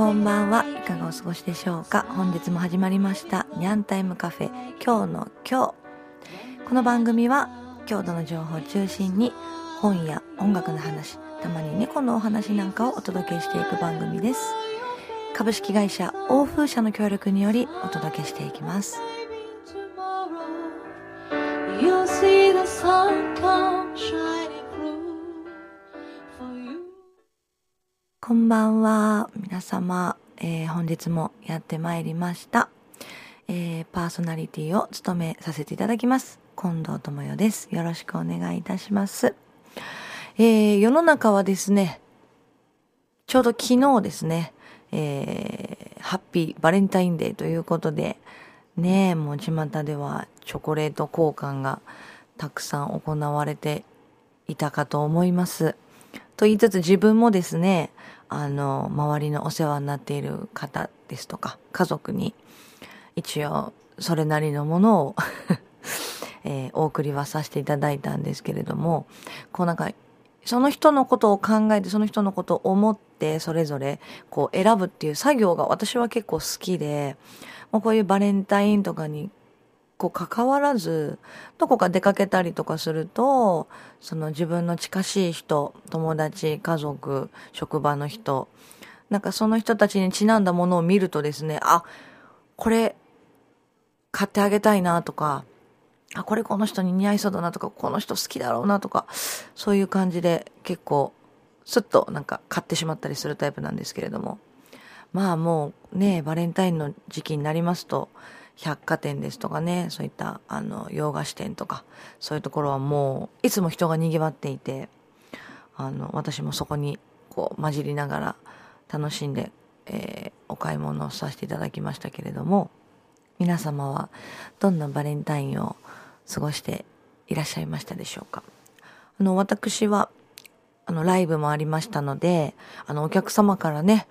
こんばんは。いかがお過ごしでしょうか？本日も始まりました。ニャンタイムカフェ。今日の今日。この番組は郷土の情報を中心に本や音楽の話たまに猫のお話なんかをお届けしていく番組です。株式会社欧風社の協力によりお届けしていきます。こんばんは。皆様、えー本日もやってまいりました、えーパーソナリティを務めさせていただきます。近藤智代です。よろしくお願いいたします、えー世の中はですねちょうど昨日ですね、えーハッピーバレンタインデーということで、ねえ、もう巷ではチョコレート交換がたくさん行われていたかと思います。と言いつつ自分もですね、あの、周りのお世話になっている方ですとか、家族に一応それなりのものを、えーお送りはさせていただいたんですけれども、こうなんかその人のことを考えて、その人のことを思って、それぞれ、こう選ぶっていう作業が私は結構好きで、もうこういうバレンタインとかに、こう関わらず、どこか出かけたりとかすると、その自分の近しい人、友達、家族、職場の人、なんかその人たちにちなんだものを見るとですね、あ、これ、買ってあげたいなとか、あ、これこの人に似合いそうだなとか、この人好きだろうなとか、そういう感じで結構、スッとなんか買ってしまったりするタイプなんですけれども。まあもうね、バレンタインの時期になりますと、百貨店ですとかね、そういったあの洋菓子店とか、そういうところはもういつも人が賑わっていて、あの私もそこにこう混じりながら楽しんで、えーお買い物をさせていただきましたけれども、皆様はどんなバレンタインを過ごしていらっしゃいましたでしょうか？あの私はあのライブもありましたのであのお客様からね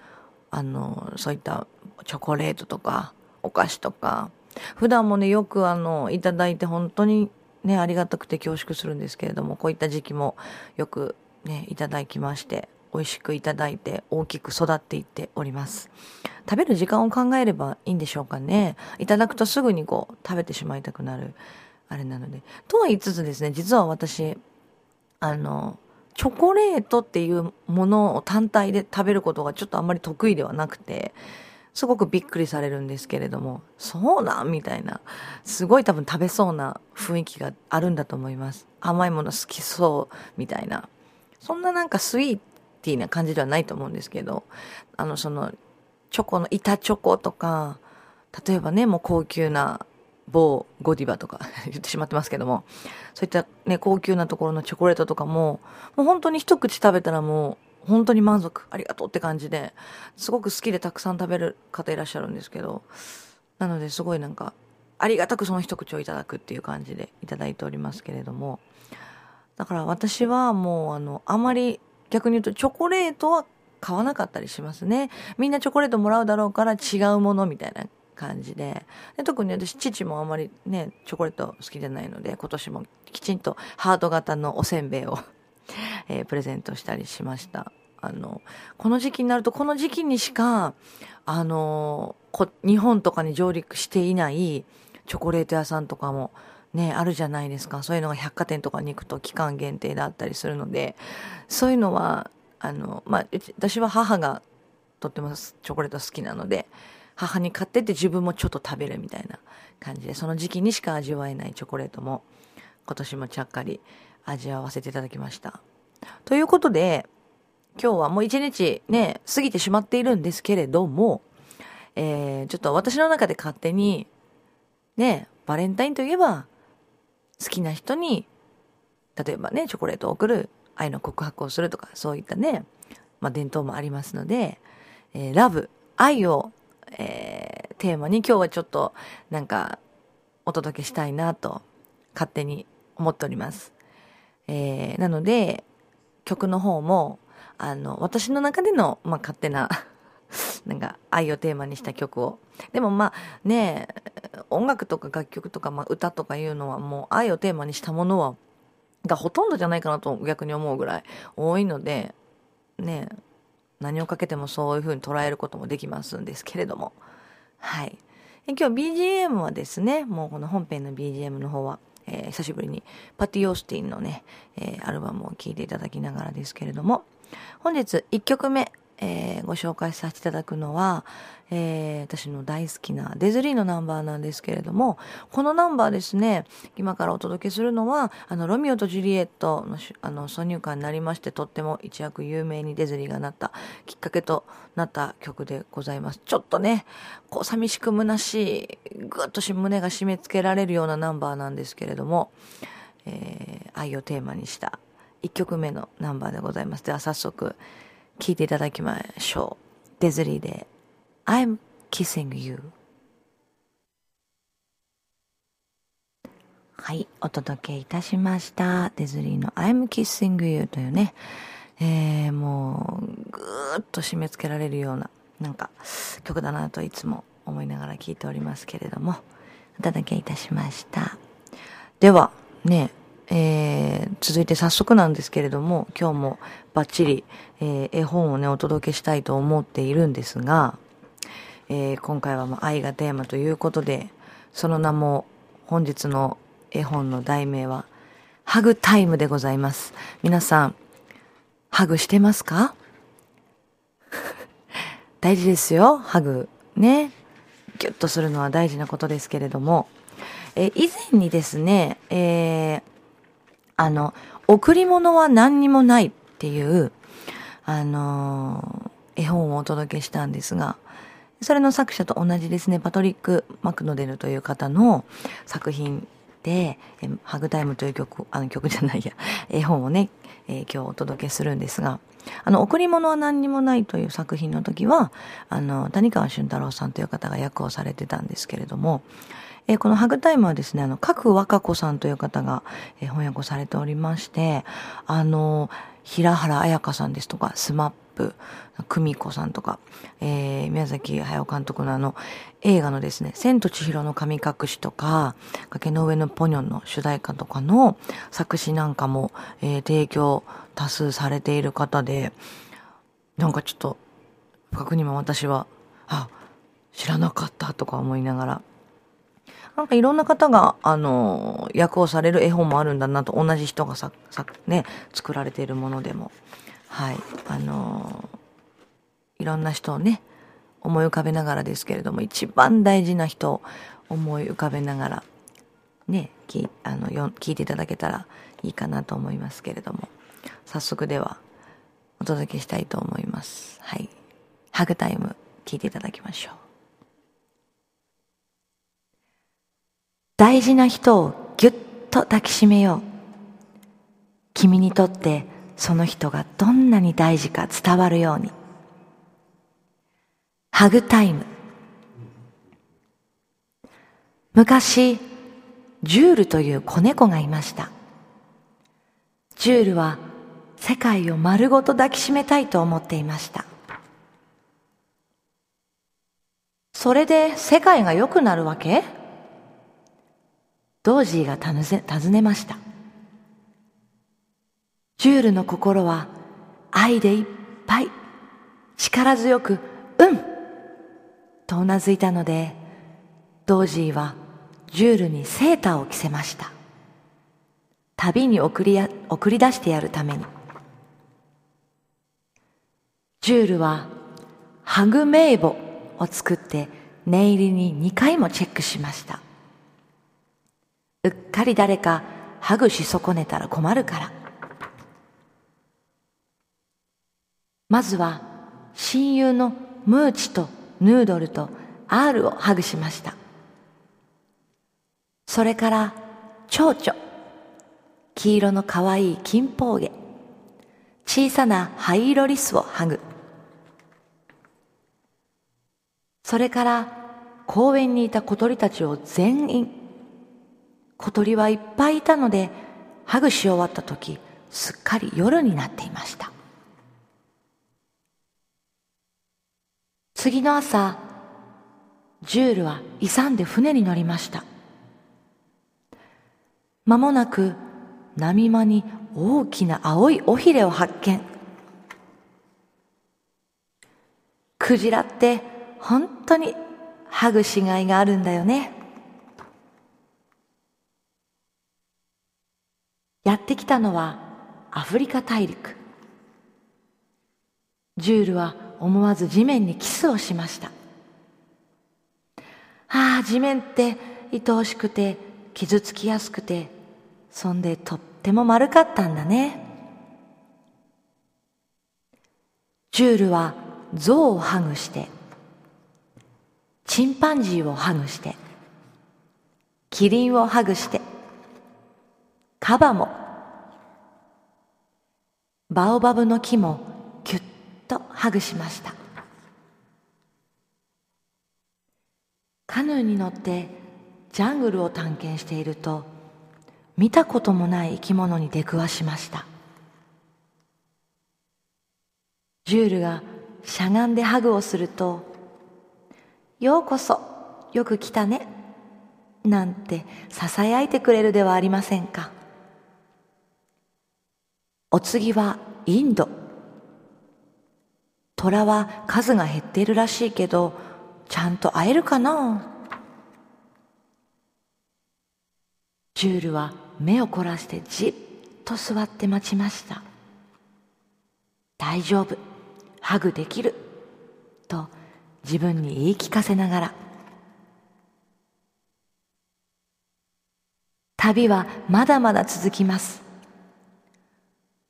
あのそういったチョコレートとかお菓子とか普段もねよくあのいただいて本当にねありがたくて恐縮するんですけれどもこういった時期もよくねいただきまして美味しくいただいて大きく育っていっております。食べる時間を考えればいいんでしょうかね。いただくとすぐにこう食べてしまいたくなるあれなので。とは言いつつですね実は私あのチョコレートっていうものを単体で食べることがちょっとあんまり得意ではなくてすごくびっくりされるんですけれどもそうなん？みたいな。すごい多分食べそうな雰囲気があるんだと思います。甘いもの好きそう？みたいな。そんななんかスイーティーな感じではないと思うんですけどあのそのチョコの板チョコとか例えばねもう高級な某ゴディバとか 言ってしまってますけどもそういったね高級なところのチョコレートとかももう本当に一口食べたらもう本当に満足。ありがとうって感じですごく好きでたくさん食べる方いらっしゃるんですけどなのですごいなんかありがたくその一口をいただくっていう感じでいただいておりますけれどもだから私はもうあのあまり逆に言うとチョコレートは買わなかったりしますね。みんなチョコレートもらうだろうから違うものみたいな感じで。で特に私父もあまりねチョコレート好きじゃないので今年もきちんとハート型のおせんべいを、えープレゼントしたりしました。あのこの時期になるとこの時期にしかあのこ日本とかに上陸していないチョコレート屋さんとかもねあるじゃないですかそういうのが百貨店とかに行くと期間限定だったりするのでそういうのはあの、まあ、私は母がとってもチョコレート好きなので母に買ってって自分もちょっと食べるみたいな感じでその時期にしか味わえないチョコレートも今年もちゃっかり味わわせていただきました。ということで今日はもう一日ね過ぎてしまっているんですけれども、えーちょっと私の中で勝手にねバレンタインといえば好きな人に例えばねチョコレートを送る愛の告白をするとかそういったね、まあ、伝統もありますので、えーラブ愛を、えーテーマに今日はちょっとなんかお届けしたいなと勝手に思っております。えーなので曲の方もあの私の中での、まあ、勝手な なんか愛をテーマにした曲をでもまあね音楽とか楽曲とか、まあ、歌とかいうのはもう愛をテーマにしたものはがほとんどじゃないかなと逆に思うぐらい多いのでね何をかけてもそういう風に捉えることもできますんですけれども。はい。今日 BGM はですね、もうこの本編の BGM の方は、えー、久しぶりにパティ・オースティンのね、えー、アルバムを聴いていただきながらですけれども、本日1曲目、えー、ご紹介させていただくのは、えー、私の大好きなデズリーのナンバーなんですけれども、このナンバーですね、今からお届けするのは、あの、ロミオとジュリエットのあの挿入歌になりまして、とっても一躍有名にデズリーがなったきっかけとなった曲でございます。ちょっとね、こう寂しく虚しい、ぐっと胸が締め付けられるようなナンバーなんですけれども、えー、愛をテーマにした1曲目のナンバーでございます。では早速、聴いていただきましょう。デズリーで I'm kissing you はい、お届けいたしました。デズリーの I'm kissing you というね、えー、もう、ぐーっと締め付けられるような、なんか、曲だなといつも思いながら聴いておりますけれども、お届けいたしました。では、ね、えー、続いて早速なんですけれども、今日もバッチリ、えー、絵本をね、お届けしたいと思っているんですが、えー、今回はま愛がテーマということで、その名も本日の絵本の題名は、ハグタイムでございます。皆さん、ハグしてますか？大事ですよ、ハグ。ね。ギュッとするのは大事なことですけれども、え以前にですね、えー、あの、贈り物は何にもないっていう、あの、絵本をお届けしたんですが、それの作者と同じですね、パトリック・マクノデルという方の作品で、ハグタイムという曲、あの曲じゃないや、絵本をね、えー、今日お届けするんですが、あの、贈り物は何にもないという作品の時は、あの、谷川俊太郎さんという方が訳をされてたんですけれども、えー、このハグタイムはですね、あの、覚和歌子さんという方が、えー、翻訳をされておりまして、あの、平原綾香さんですとか、 SMAP、クミコさんとか、えー、宮崎駿監督のあの、映画のですね、千と千尋の神隠しとか、崖の上のポニョの主題歌とかの作詞なんかも、えー、提供多数されている方で、なんかちょっと、不覚にも私は、あ、知らなかったとか思いながら、なんかいろんな方が、あの、役をされる絵本もあるんだなと、同じ人がさ、さ、ね、作られているものでも。はい。あの、いろんな人をね、思い浮かべながらですけれども、一番大事な人を思い浮かべながら、ね、きあのよ聞いていただけたらいいかなと思いますけれども、早速ではお届けしたいと思います。はい。ハグタイム聞いていただきましょう。大事な人をぎゅっと抱きしめよう。君にとってその人がどんなに大事か伝わるように。ハグタイム。昔、ジュールという子猫がいました。ジュールは世界を丸ごと抱きしめたいと思っていました。それで世界が良くなるわけ？ドージーが尋ねました。ジュールの心は愛でいっぱい、力強く、うんとうなずいたので、ドージーはジュールにセーターを着せました。旅に送りや送り出してやるために。ジュールはハグ名簿を作って念入りに2回もチェックしました。うっかり誰かハグし損ねたら困るから。まずは親友のムーチとヌードルとアールをハグしました。それから蝶々、黄色のかわいい金峰毛、小さな灰色リスをハグ。それから公園にいた小鳥たちを全員小鳥はいっぱいいたので、ハグし終わった時、すっかり夜になっていました。次の朝、ジュールは勇んで船に乗りました。間もなく波間に大きな青い尾ひれを発見。クジラって本当にハグしがいがあるんだよね。やってきたのはアフリカ大陸。ジュールは思わず地面にキスをしました。ああ、地面って愛おしくて傷つきやすくて、そんでとっても丸かったんだね。ジュールは象をハグして、チンパンジーをハグして、キリンをハグして、カバも、バオバブの木もぎゅっとハグしました。カヌーに乗ってジャングルを探検していると、見たこともない生き物に出くわしました。ジュールがしゃがんでハグをすると、ようこそ、よく来たね、なんて囁いてくれるではありませんか。お次はインド。虎は数が減っているらしいけど、ちゃんと会えるかな？ジュールは目を凝らしてじっと座って待ちました。大丈夫。ハグできると自分に言い聞かせながら旅はまだまだ続きます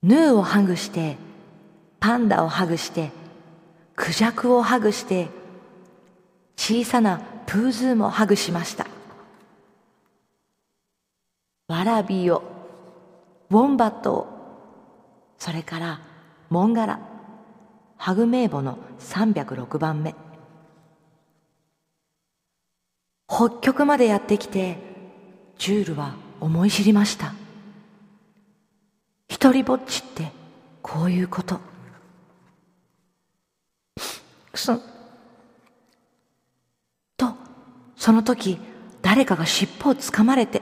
ヌーをハグしてパンダをハグしてクジャクをハグして小さなプーズーもハグしました。ワラビーをウォンバットをそれからモンガラハグ名簿の306番目北極までやってきてジュールは思い知りました。一人ぼっちってこういうこと。くすんとその時誰かが尻尾をつかまれて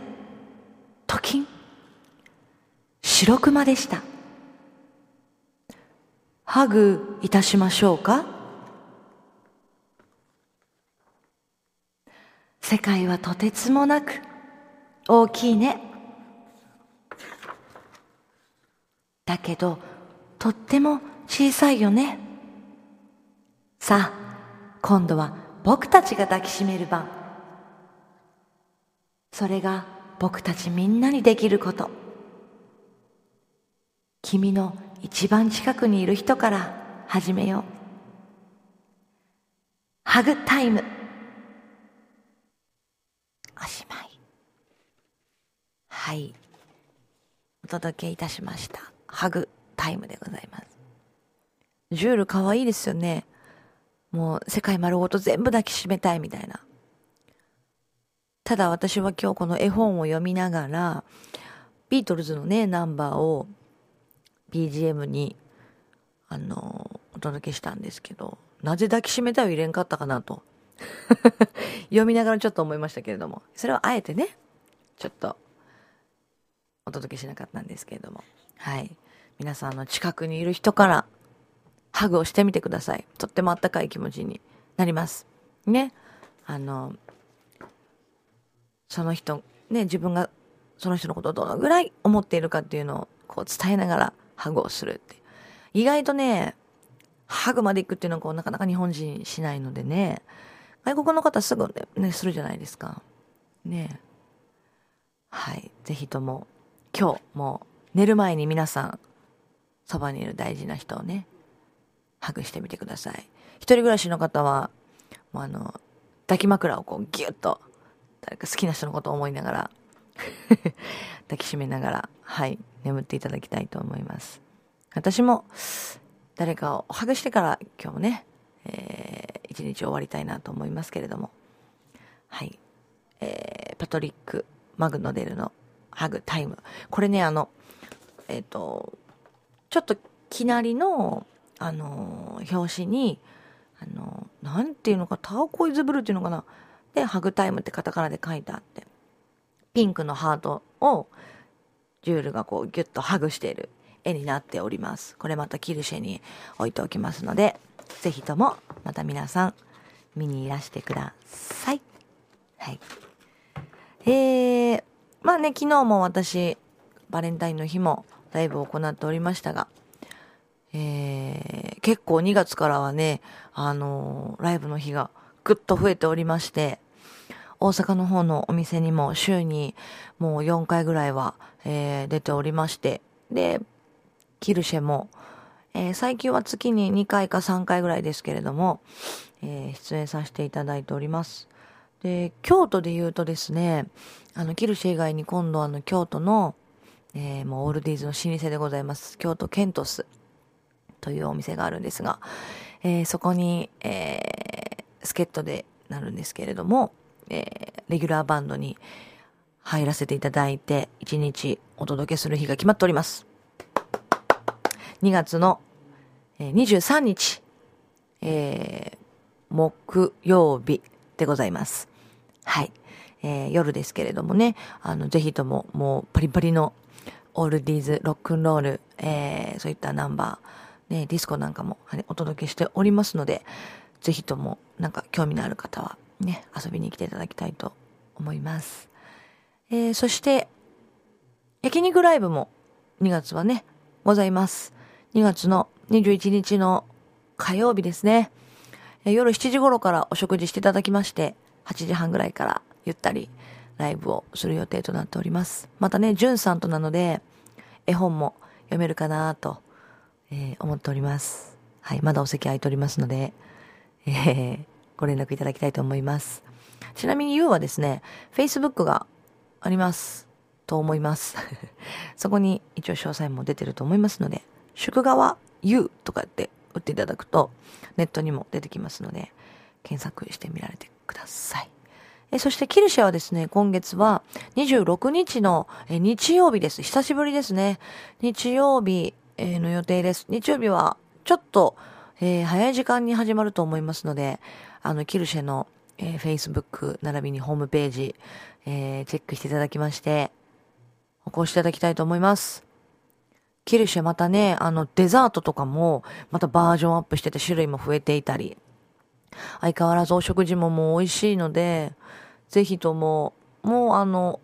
ときん白熊でした。ハグいたしましょうか。世界はとてつもなく大きいね。だけど、とっても小さいよね。さあ、今度は僕たちが抱きしめる番。それが僕たちみんなにできること。君の一番近くにいる人から始めよう。ハグタイム。おしまい。はい。お届けいたしました。ハグタイムでございます。ジュール可愛いですよね。もう世界丸ごと全部抱きしめたいみたいな。ただ私は今日この絵本を読みながら、ビートルズのね、ナンバーを BGM に、あの、お届けしたんですけど、なぜ抱きしめたいを入れんかったかなと。読みながらちょっと思いましたけれども、それはあえてね、ちょっと、お届けしなかったんですけれども、はい。皆さんの近くにいる人から、ハグをしてみてください。とってもあったかい気持ちになります。ね。あの、その人、ね、自分がその人のことをどのぐらい思っているかっていうのをこう伝えながらハグをするって。意外とね、ハグまで行くっていうのはこうなかなか日本人しないのでね、外国の方すぐね、するじゃないですか。ねはい。ぜひとも、今日も寝る前に皆さん、そばにいる大事な人をね、ハグしてみてください。一人暮らしの方は、もうあの、抱き枕をこうギュッと、誰か好きな人のことを思いながら 抱きしめながら、はい、眠っていただきたいと思います。私も、誰かをハグしてから今日もね、えー、一日終わりたいなと思いますけれども、はい、えー、パトリック・マグノデルのハグタイム。これね、あの、えっ、ー、と、ちょっときなりの、あの、表紙に、あの、なんていうのか、ターコイズブルーっていうのかな。で、ハグタイムってカタカナで書いてあって。ピンクのハートをジュールがこうギュッとハグしている絵になっております。これまたキルシェに置いておきますので、ぜひともまた皆さん見にいらしてください。はい。えー、まあね、昨日も私、バレンタインの日もライブを行っておりましたが、えー、結構2月からはね、あのー、ライブの日がぐっと増えておりまして、大阪の方のお店にも週にもう4回ぐらいは、えー、出ておりまして、で、キルシェも、えー、最近は月に2回か3回ぐらいですけれども、えー、出演させていただいております。で、京都で言うとですね、あの、キルシェ以外に今度あの、京都の、えー、もうオールディーズの老舗でございます。京都ケントスというお店があるんですが、えー、そこに、えー、助っ人でなるんですけれども、えー、レギュラーバンドに入らせていただいて、一日お届けする日が決まっております。2月の、えー、23日、えー、木曜日でございます。はい。えー、夜ですけれどもね、あの、ぜひとももうパリパリのオールディーズ、ロックンロール、えー、そういったナンバー、ね、ディスコなんかも、お届けしておりますので、ぜひともなんか興味のある方はね、遊びに来ていただきたいと思います。えー、そして、焼肉ライブも2月はね、ございます。2月の21日の火曜日ですね。夜7時頃からお食事していただきまして、8時半ぐらいからゆったりライブをする予定となっております。またね、じゅんさんとなので、絵本も読めるかなと、えー、思っております。はい、まだお席空いておりますので、えー、ご連絡いただきたいと思います。ちなみに You はですね、Facebook があります。と思います。そこに一応詳細も出てると思いますので、祝川 You とかって打っていただくと、ネットにも出てきますので、検索してみられてください。えそしてキルシェはですね、今月は26日のえ日曜日です。久しぶりですね。日曜日、えの予定です。日曜日はちょっと、え、早い時間に始まると思いますので、あの、キルシェの、え、Facebook 並びにホームページ、え、チェックしていただきまして、お越しいただきたいと思います。キルシェまたね、あの、デザートとかも、またバージョンアップしてて種類も増えていたり、相変わらずお食事ももう美味しいので、ぜひとも、もうあの、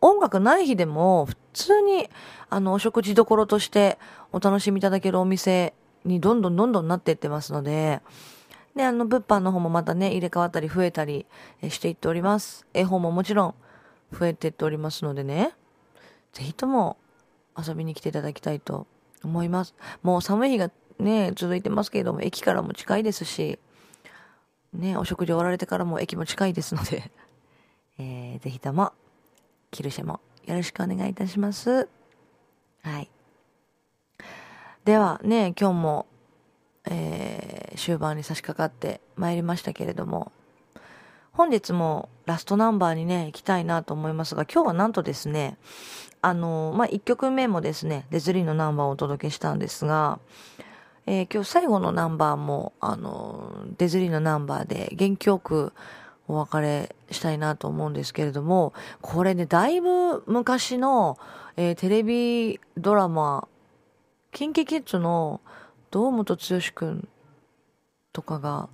音楽ない日でも、普通に、あの、お食事どころとしてお楽しみいただけるお店にどんどんどんどんなっていってますので、で、あの、物販の方もまたね、入れ替わったり増えたりしていっております。絵本ももちろん増えていっておりますのでね、ぜひとも遊びに来ていただきたいと思います。もう寒い日がね、続いてますけれども、駅からも近いですし、ね、お食事終わられてからも駅も近いですので、えー、ぜひとも、キルシェもよろしくお願いいたします。はい。ではね、今日もえー、終盤に差し掛かってまいりましたけれども、本日もラストナンバーにね、行きたいなと思いますが、今日はなんとですね、あのー、まあ、1曲目もですね、デズリーのナンバーをお届けしたんですが、えー、今日最後のナンバーも、あの、デズリーのナンバーで元気よくお別れしたいなと思うんですけれども、これね、だいぶ昔の、えテレビドラマ、キンキキッズの堂本剛くんとかが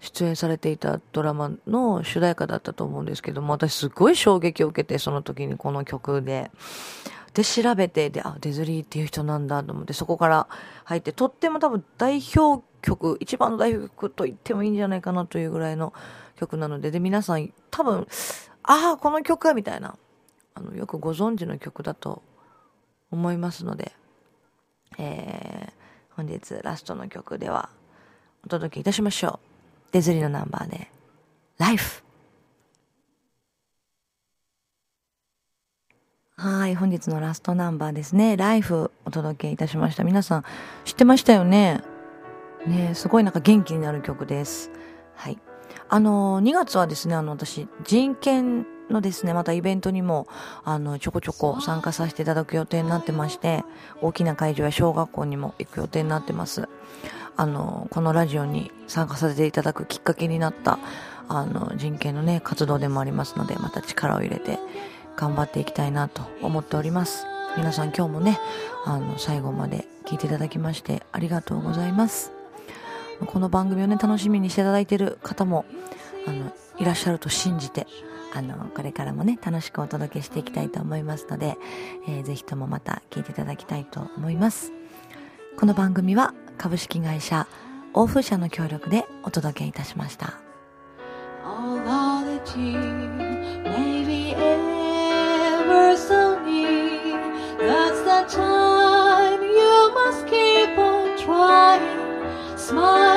出演されていたドラマの主題歌だったと思うんですけども、私すごい衝撃を受けて、その時にこの曲で。で、調べて、で、あ、デズリーっていう人なんだと思って、そこから入って、とっても多分代表曲、一番の代表曲と言ってもいいんじゃないかなというぐらいの曲なので、で、皆さん多分、ああ、この曲みたいな、あの、よくご存知の曲だと思いますので、えー、本日ラストの曲ではお届けいたしましょう。デズリーのナンバーで、Life! はい、本日のラストナンバーですね。Life お届けいたしました。皆さん知ってましたよね？ねすごいなんか元気になる曲です。はい。あの2月はですね、あの、私、人権のですね、またイベントにも、あの、ちょこちょこ参加させていただく予定になってまして、大きな会場や小学校にも行く予定になってます。あの、このラジオに参加させていただくきっかけになった、あの、人権のね、活動でもありますので、また力を入れて頑張っていきたいなと思っております。皆さん今日もね、あの、最後まで聞いていただきましてありがとうございます。この番組をね、楽しみにしていただいている方も、あの、いらっしゃると信じて、あの、これからもね、楽しくお届けしていきたいと思いますので、えー、ぜひともまた聞いていただきたいと思います。この番組は株式会社欧風社の協力でお届けいたしました。anniversary. That's the time you must keep on trying. Smile.